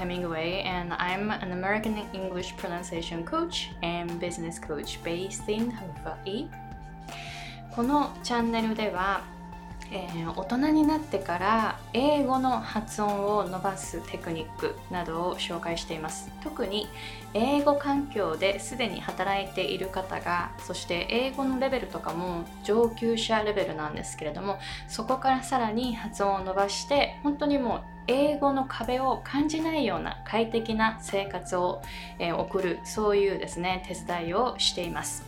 Hemingway, and I'm an American English pronunciation coach and business coach based in Hawaii. このチャンネルでは、えー、大人になってから英語の発音を伸ばすテクニックなどを紹介しています特に英語環境ですでに働いている方がそして英語のレベルとかも上級者レベルなんですけれどもそこからさらに発音を伸ばして本当にもう英語の壁を感じないような快適な生活を、えー、送るそういうですね手伝いをしています。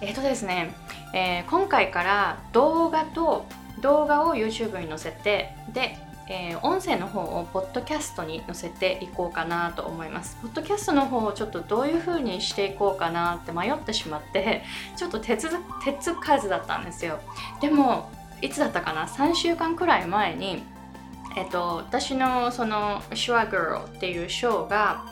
えっ、ー、とですねえー、今回から動画と動画を YouTube に載せてで、えー、音声の方をポッドキャストに載せていこうかなと思います。ポッドキャストの方をちょっとどういう風にしていこうかなって迷ってしまって ちょっと手つ手かずだったんですよ。でもいつだったかな？3週間くらい前にえっと私のその「Sure Girl」っていうショーが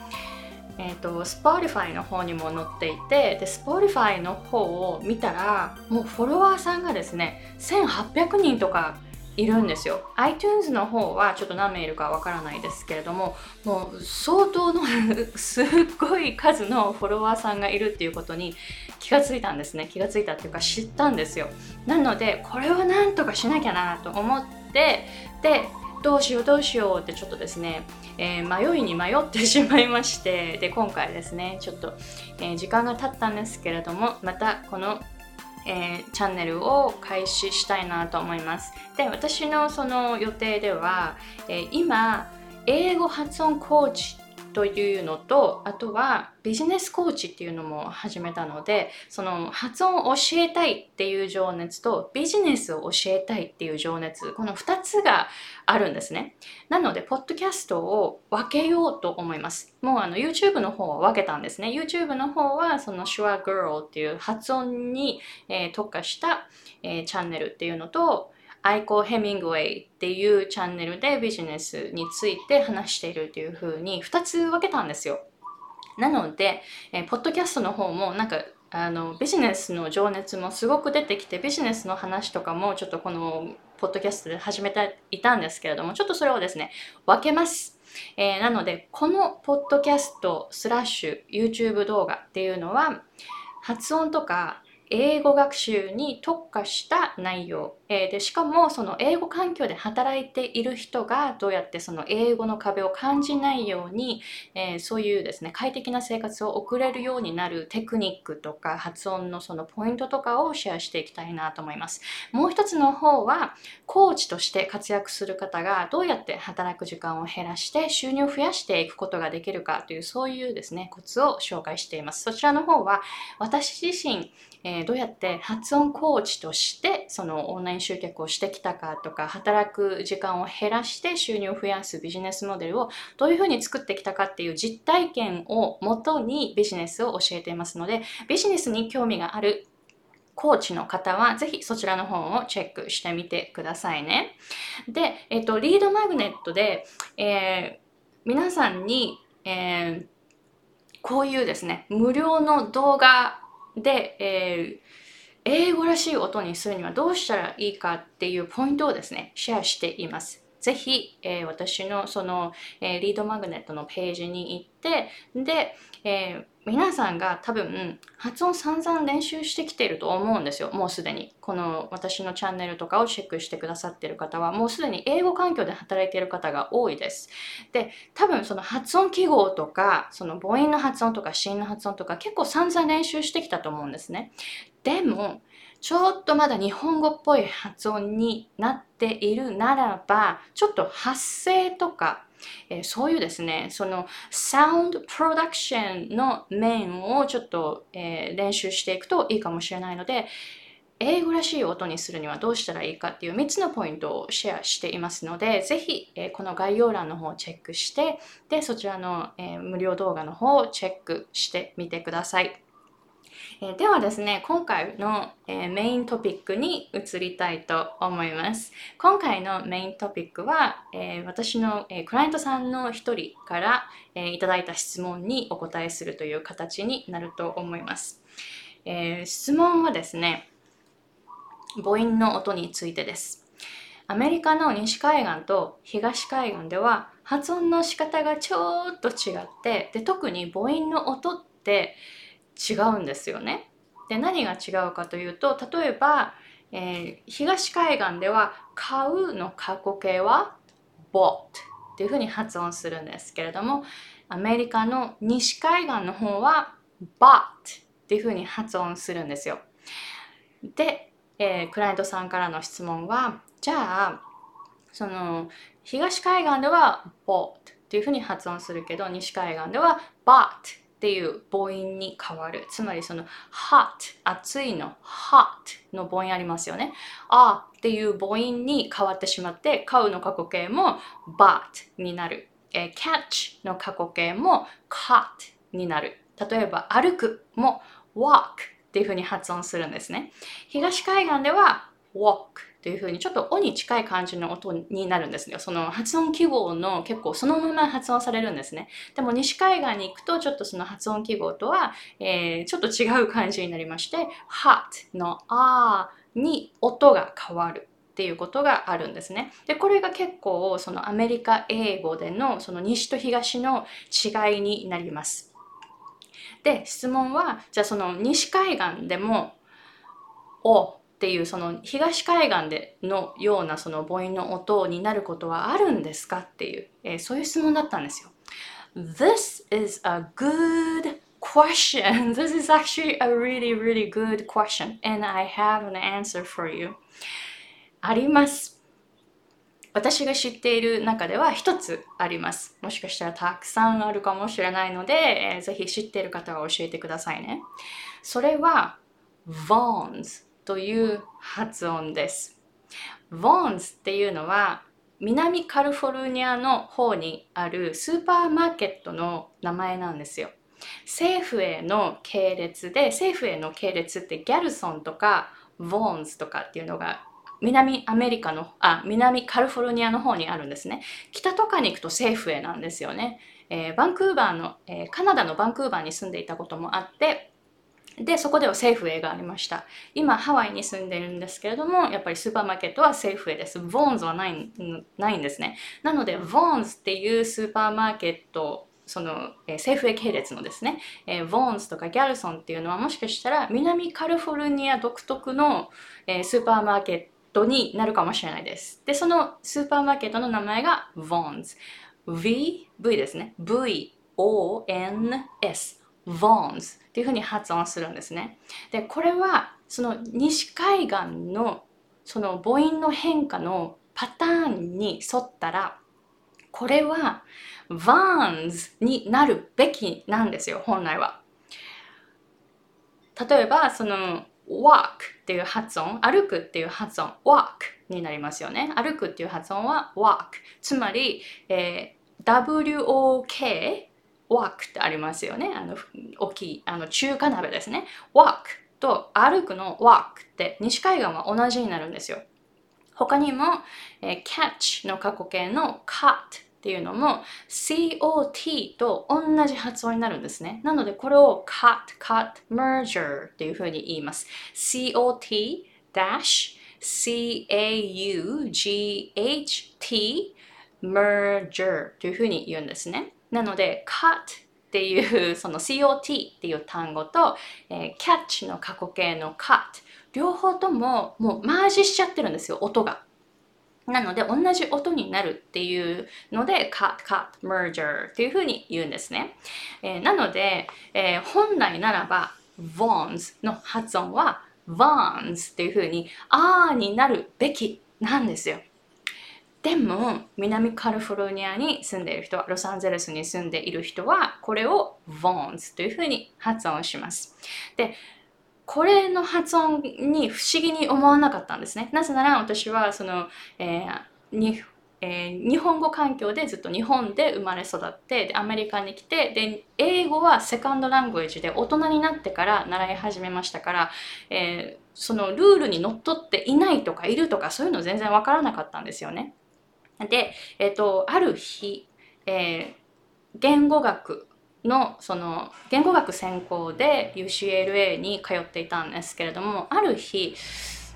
えーと、Spotify の方にも載っていてで Spotify の方を見たらもうフォロワーさんがですね1800人とかいるんですよ。iTunes の方はちょっと何名いるかわからないですけれどももう相当のすっごい数のフォロワーさんがいるっていうことに気がついたんですね。気がついたっていうか知ったんですよ。なのでこれはなんとかしなきゃなと思ってでどうしようどうしようってちょっとですね、えー、迷いに迷ってしまいましてで今回ですねちょっと、えー、時間が経ったんですけれどもまたこのえー、チャンネルを開始したいなと思います。で、私のその予定では、え、今、英語発音コーチというのとあとはビジネスコーチっていうのも始めたのでその発音を教えたいっていう情熱とビジネスを教えたいっていう情熱この2つがあるんですね。なのでポッドキャストを分けようと思います。もうあの YouTube の方は分けたんですね。YouTube の方はその Sure Girl っていう発音に、えー、特化した、えー、チャンネルっていうのとアイコー・ヘミングウェイっていうチャンネルでビジネスについて話しているというふうに2つ分けたんですよ。なので、えー、ポッドキャストの方もなんかあのビジネスの情熱もすごく出てきてビジネスの話とかもちょっとこのポッドキャストで始めていたんですけれどもちょっとそれをですね分けます。えー、なのでこのポッドキャストスラッシュ YouTube 動画っていうのは発音とか英語学習に特化した内容、えー、でしかもその英語環境で働いている人がどうやってその英語の壁を感じないように、えー、そういうですね快適な生活を送れるようになるテクニックとか発音のそのポイントとかをシェアしていきたいなと思います。もう一つの方はコーチとして活躍する方がどうやって働く時間を減らして収入を増やしていくことができるかというそういうですねコツを紹介しています。そちらの方は私自身えー、どうやって発音コーチとしてそのオンライン集客をしてきたかとか働く時間を減らして収入を増やすビジネスモデルをどういうふうに作ってきたかっていう実体験をもとにビジネスを教えていますのでビジネスに興味があるコーチの方はぜひそちらの方をチェックしてみてくださいね。で、えっと、リードマグネットで、えー、皆さんに、えー、こういうですね、無料の動画で、えー、英語らしい音にするにはどうしたらいいかっていうポイントをですね、シェアしています。ぜひ、えー、私のその、えー、リードマグネットのページに行って、で、え、皆さんが多分発音散々練習してきていると思うんですよ。もうすでに。この私のチャンネルとかをチェックしてくださってる方は、もうすでに英語環境で働いている方が多いです。で、多分その発音記号とか、その母音の発音とか子音の発音とか結構散々練習してきたと思うんですね。でも、ちょっとまだ日本語っぽい発音になっているならば、ちょっと発声とか、えー、そういうですね、そのサウンドプロダクションの面をちょっと、えー、練習していくといいかもしれないので、英語らしい音にするにはどうしたらいいかっていう3つのポイントをシェアしていますので、ぜひ、えー、この概要欄の方をチェックして、で、そちらの、えー、無料動画の方をチェックしてみてください。えー、ではですね、今回の、えー、メイントピックに移りたいと思います。今回のメイントピックは、えー、私の、えクライアントさんの一人から、えいただいた質問にお答えするという形になると思います。え質問はですね、母音の音についてです。アメリカの西海岸と東海岸では発音の仕方がちょっと違ってで特に母音の音って違うんですよね。で何が違うかというと例えば、えー、東海岸では「買う」の過去形は「bought」っていうふうに発音するんですけれどもアメリカの西海岸の方は「bought」っていうふうに発音するんですよ。で、えー、クライアントさんからの質問はじゃあその東海岸では bought っていうふうに発音するけど西海岸では bought っていう母音に変わる。つまりその hot 暑いの hot の母音ありますよね。あっていう母音に変わってしまって買うの過去形も but になる、えー、catch の過去形も cut になる。例えば歩くも walk っていうふうに発音するんですね。東海岸では walk というふうにちょっと「お」に近い感じの音になるんですよ。その発音記号の結構そのまま発音されるんですね。でも西海岸に行くとちょっとその発音記号とは、えー、ちょっと違う感じになりまして hot の「あ」に音が変わる。っていうことがあるんですね。で、これが結構そのアメリカ英語でのその西と東の違いになります。で、質問は、じゃあその西海岸でも、おっていうその東海岸でのようなその母音の音になることはあるんですかっていう、えー、そういう質問だったんですよ。This is a good question. This is actually a really, really good question. And I have an answer for you. あります。私が知っている中では一つあります。もしかしたらたくさんあるかもしれないので、えー、ぜひ知っている方は教えてくださいね。それは Vons という発音です。ボーンズっていうのは南カリフォルニアの方にあるスーパーマーケットの名前なんですよ。政府への系列で政府への系列ってギャルソンとかボーンズとかっていうのが南アメリカのあ南カリフォルニアの方にあるんですね北とかに行くとセーフウェイなんですよね、えー、バンクーバーの、えー、カナダのバンクーバーに住んでいたこともあってで、そこではセーフウェイがありました。今、ハワイに住んでるんですけれども、やっぱりスーパーマーケットはセーフウェイです。ボーンズはないないんですね。なので、ボーンズっていうスーパーマーケットその、えー、セーフウェイ系列のですね、えー、ボーンズとかギャルソンっていうのはもしかしたら南カリフォルニア独特の、えー、スーパーマーケットになるかもしれないです。で、そのスーパーマーケットの名前がボーンズ。V、V ですね。V、O、N、S。Vons っていうふうに発音するんですね。で、これはその西海岸のその母音の変化のパターンに沿ったら、これは Vans になるべきなんですよ、本来は。例えば、その walk っていう発音、歩くっていう発音、walk になりますよね。歩くっていう発音は walk。つまり、えー、WOK walk ってありますよね。あの大きいあの中華鍋ですね。walk と歩くの walk って西海岸は同じになるんですよ。他にも、えー、catch の過去形の cut っていうのも COT と同じ発音になるんですね。なのでこれを cut, cut, merger っていうふうに言います。COT dash C-A-U-G-H-T merger というふうに言うんですね。なので cut っていうその COT っていう単語と、えー、catch の過去形の cut 両方とももうマージしちゃってるんですよ音が。なので同じ音になるっていうので cut, cut, merger っていうふうに言うんですね。えー、なので、えー、本来ならば vons の発音は vons っていうふうにあーになるべきなんですよ。でも南カリフォルニアに住んでいる人はロサンゼルスに住んでいる人はこれを Vons というふうに発音しますでこれの発音に不思議に思わなかったんですねなぜなら私はその、えー、にえー、日本語環境でずっと日本で生まれ育ってでアメリカに来てで英語はセカンドラングエージで大人になってから習い始めましたから、えー、そのルールにのっとっていないとかいるとかそういうの全然わからなかったんですよね。で、えっ、と、ある日、えー、言語学のその言語学専攻で UCLA に通っていたんですけれどもある日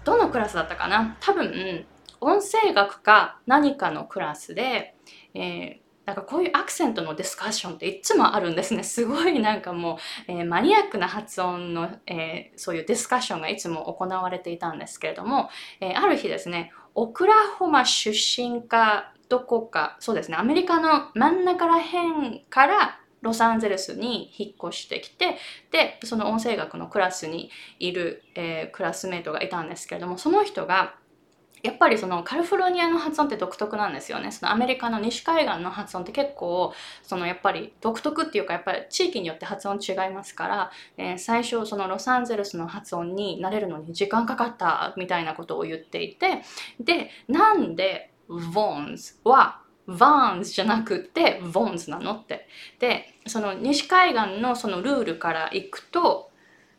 どのクラスだったかな？多分音声学か何かのクラスで、えー、なんかこういうアクセントのディスカッションっていつもあるんですね。すごいなんかもう、えー、マニアックな発音の、えー、そういうディスカッションがいつも行われていたんですけれども、えー、ある日ですね、オクラホマ出身かどこか、そうですね、アメリカの真ん中ら辺からロサンゼルスに引っ越してきて、で、その音声学のクラスにいる、え、クラスメートがいたんですけれども、その人が、やっぱりそのカリフォルニアの発音って独特なんですよね。そのアメリカの西海岸の発音って結構、そのやっぱり独特っていうか、やっぱり地域によって発音違いますから、えー、最初そのロサンゼルスの発音に慣れるのに時間かかったみたいなことを言っていて、で、なんで Vons は Vons じゃなくて Vons なのって。で、その西海岸のそのルールからいくと、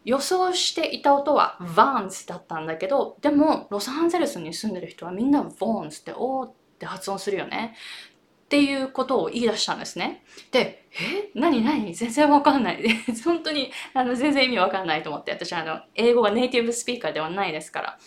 予想していた音は Vans だったんだけど、でもロサンゼルスに住んでる人はみんな Vons っておーって発音するよね。っていうことを言い出したんですね。で、え？何？何？全然わかんない。本当にあの全然意味わかんないと思って。私あの、英語がネイティブスピーカーではないですから。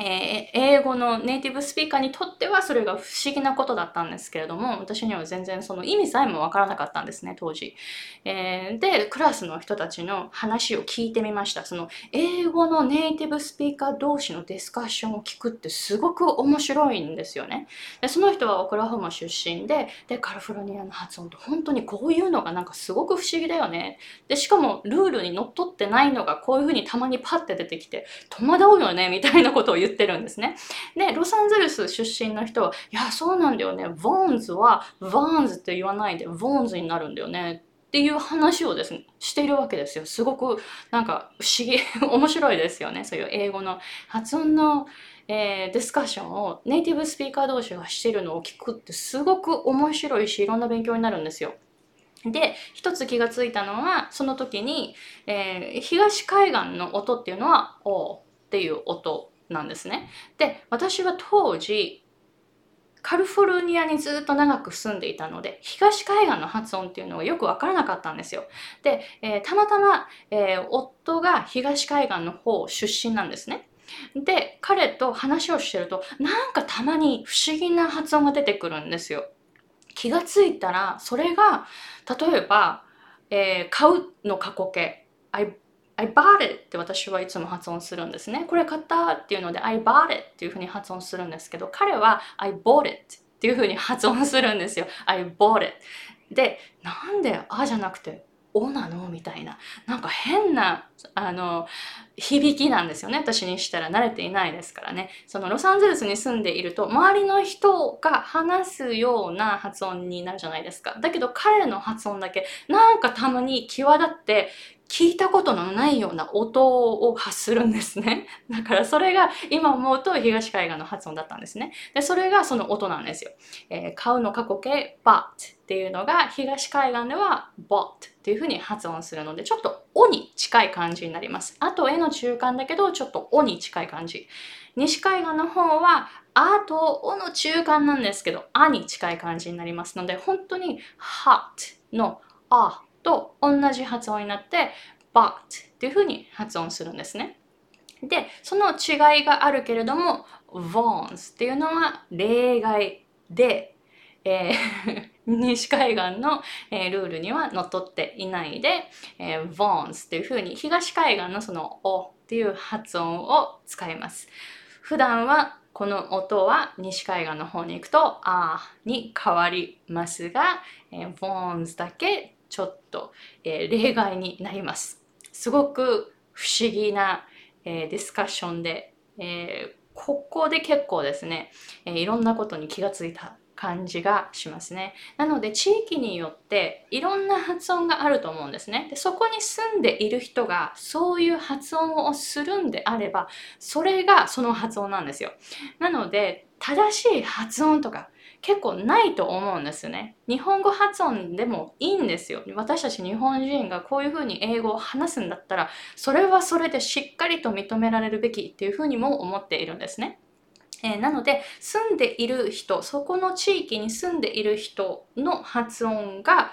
えー、英語のネイティブスピーカーにとってはそれが不思議なことだったんですけれども私には全然その意味さえもわからなかったんですね当時、えー、でクラスの人たちの話を聞いてみました。その英語のネイティブスピーカー同士のディスカッションを聞くってすごく面白いんですよね。でその人はオクラホマ出身ででカリフォルニアの発音って本当にこういうのがなんかすごく不思議だよね。でしかもルールにのっとってないのがこういうふうにたまにパッて出てきて戸惑うよねみたいなことを言ってってるんですね。で、ロサンゼルス出身の人は、いや、そうなんだよね。ボーンズは、ヴァーンズって言わないで、ボーンズになるんだよね。っていう話をですね、しているわけですよ。すごくなんか不思議、面白いですよね。そういう英語の発音の、えー、ディスカッションをネイティブスピーカー同士がしてるのを聞くってすごく面白いし、いろんな勉強になるんですよ。で、一つ気がついたのは、その時に、えー、東海岸の音っていうのは、おっていう音なんですね。で、私は当時、カリフォルニアにずっと長く住んでいたので、東海岸の発音っていうのがよくわからなかったんですよ。で、えー、たまたま、えー、夫が東海岸の方出身なんですね。で、彼と話をしてると、なんかたまに不思議な発音が出てくるんですよ。気がついたら、それが、例えば、えー、買うの過去形、I I bought it って私はいつも発音するんですね。これ買ったっていうので I bought it っていうふうに発音するんですけど、彼は I bought it っていうふうに発音するんですよ。I bought it。で、なんであじゃなくておなの？みたいな。なんか変な、あの、響きなんですよね。私にしたら慣れていないですからね。そのロサンゼルスに住んでいると、周りの人が話すような発音になるじゃないですか。だけど彼の発音だけ、なんかたまに際立って聞いたことのないような音を発するんですね。だからそれが今思うと東海岸の発音だったんですね。で、それがその音なんですよ。えー、買うの過去形 but っていうのが東海岸では bot っていう風に発音するので、ちょっとおに近い感じになります。あと絵の中間だけど、ちょっとおに近い感じ。西海岸の方はあとおの中間なんですけど、あに近い感じになりますので、本当に hot のあと同じ発音になって but っていうふうに発音するんですね。で、その違いがあるけれども vons っていうのは例外で、えー 西海岸の、えー、ルールにはのっとっていないで、えー、vons っていうふうに東海岸のそのおっていう発音を使います。普段はこの音は西海岸の方に行くとあに変わりますが、えー、vons だけちょっと、えー、例外になります。すごく不思議な、えー、ディスカッションで、えー、ここで結構ですね、えいろんなことに気がついた感じがしますね。なので地域によっていろんな発音があると思うんですね。でそこに住んでいる人がそういう発音をするんであればそれがその発音なんですよ。なので正しい発音とか結構ないと思うんですね。日本語発音でもいいんですよ。私たち日本人がこういうふうに英語を話すんだったら、それはそれでしっかりと認められるべきっていうふうにも思っているんですね。えー、なので、住んでいる人、そこの地域に住んでいる人の発音が、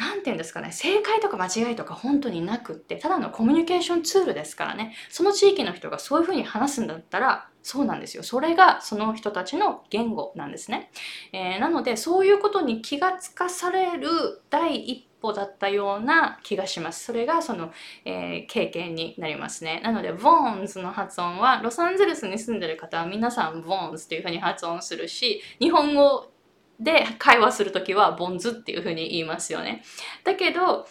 何て言うんですかね正解とか間違いとか本当になくってただのコミュニケーションツールですからねその地域の人がそういうふうに話すんだったらそうなんですよそれがその人たちの言語なんですね、えー、なのでそういうことに気がつかされる第一歩だったような気がします。それがその、えー、経験になりますね。なので、ボーンズの発音は、ロサンゼルスに住んでる方は皆さんボーンズっていうふうに発音するし、日本語で会話するときはボンズっていうふうに言いますよね。だけど、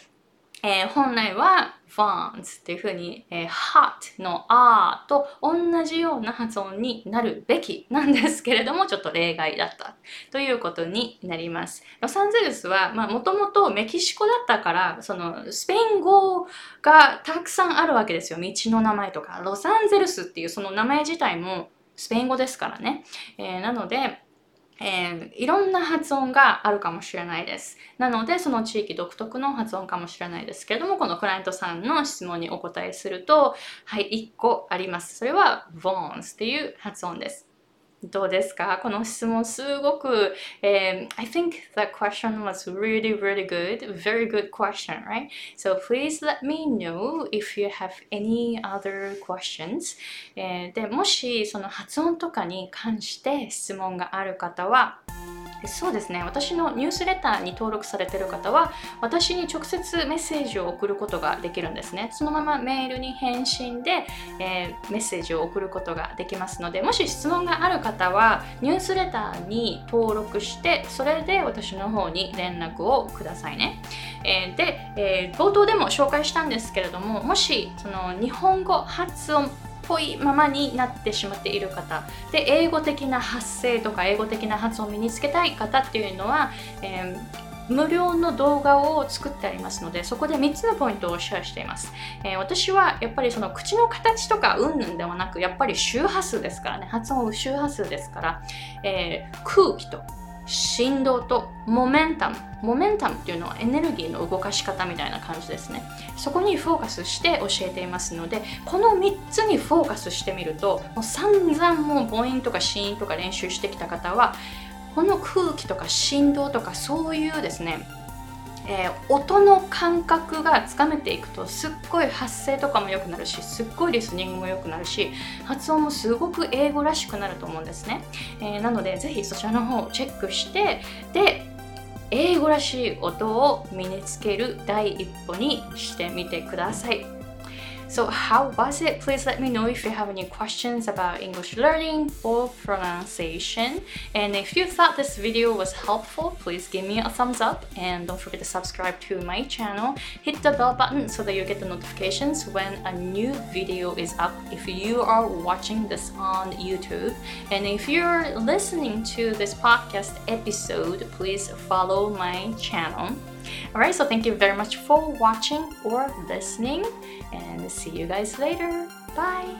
えー、本来は vons っていうふうに、えー、hot の r と同じような発音になるべきなんですけれども、ちょっと例外だったということになります。ロサンゼルスは、まあ、もともとメキシコだったから、その、スペイン語がたくさんあるわけですよ。道の名前とか。ロサンゼルスっていうその名前自体もスペイン語ですからね。えー、なので、えー、いろんな発音があるかもしれないです。なので、その地域独特の発音かもしれないですけれども、このクライアントさんの質問にお答えすると、はい、1個あります。それはボーンスっていう発音です。どうですか？この質問すごく、um, I think that question was really, really good. Very good question, right? So please let me know if you have any other questions. えー、でもしその発音とかに関して質問がある方は、そうですね私のニュースレターに登録されている方は私に直接メッセージを送ることができるんですねそのままメールに返信で、えー、メッセージを送ることができますのでもし質問がある方方はニュースレターに登録してそれで私の方に連絡をくださいね、えー、で、えー、冒頭でも紹介したんですけれどももしその日本語発音ぽいままになってしまっている方で英語的な発声とか英語的な発音を身につけたい方っていうのは、えー無料の動画を作ってありますのでそこで3つのポイントをシェアしています、えー、私はやっぱりその口の形とかうんぬんではなくやっぱり周波数ですからね。発音周波数ですから、えー、空気と振動とモメンタムモメンタムっていうのはエネルギーの動かし方みたいな感じですね。そこにフォーカスして教えていますのでこの3つにフォーカスしてみるともう散々もう母音とか子音とか練習してきた方はこの空気とか振動とかそういうですねえー、音の感覚がつかめていくとすっごい発声とかも良くなるしすっごいリスニングも良くなるし発音もすごく英語らしくなると思うんですね、えー、なのでぜひそちらの方をチェックしてで英語らしい音を身につける第一歩にしてみてください。So, how was it? Please let me know if you have any questions about English learning or pronunciation. And if you thought this video was helpful, please give me a thumbs up and don't forget to subscribe to my channel. Hit the bell button so that you get the notifications when a new video is up if you are watching this on YouTube. And if you're listening to this podcast episode, please follow my channel. Alright, so thank you very much for watching or listening, and see you guys later. Bye!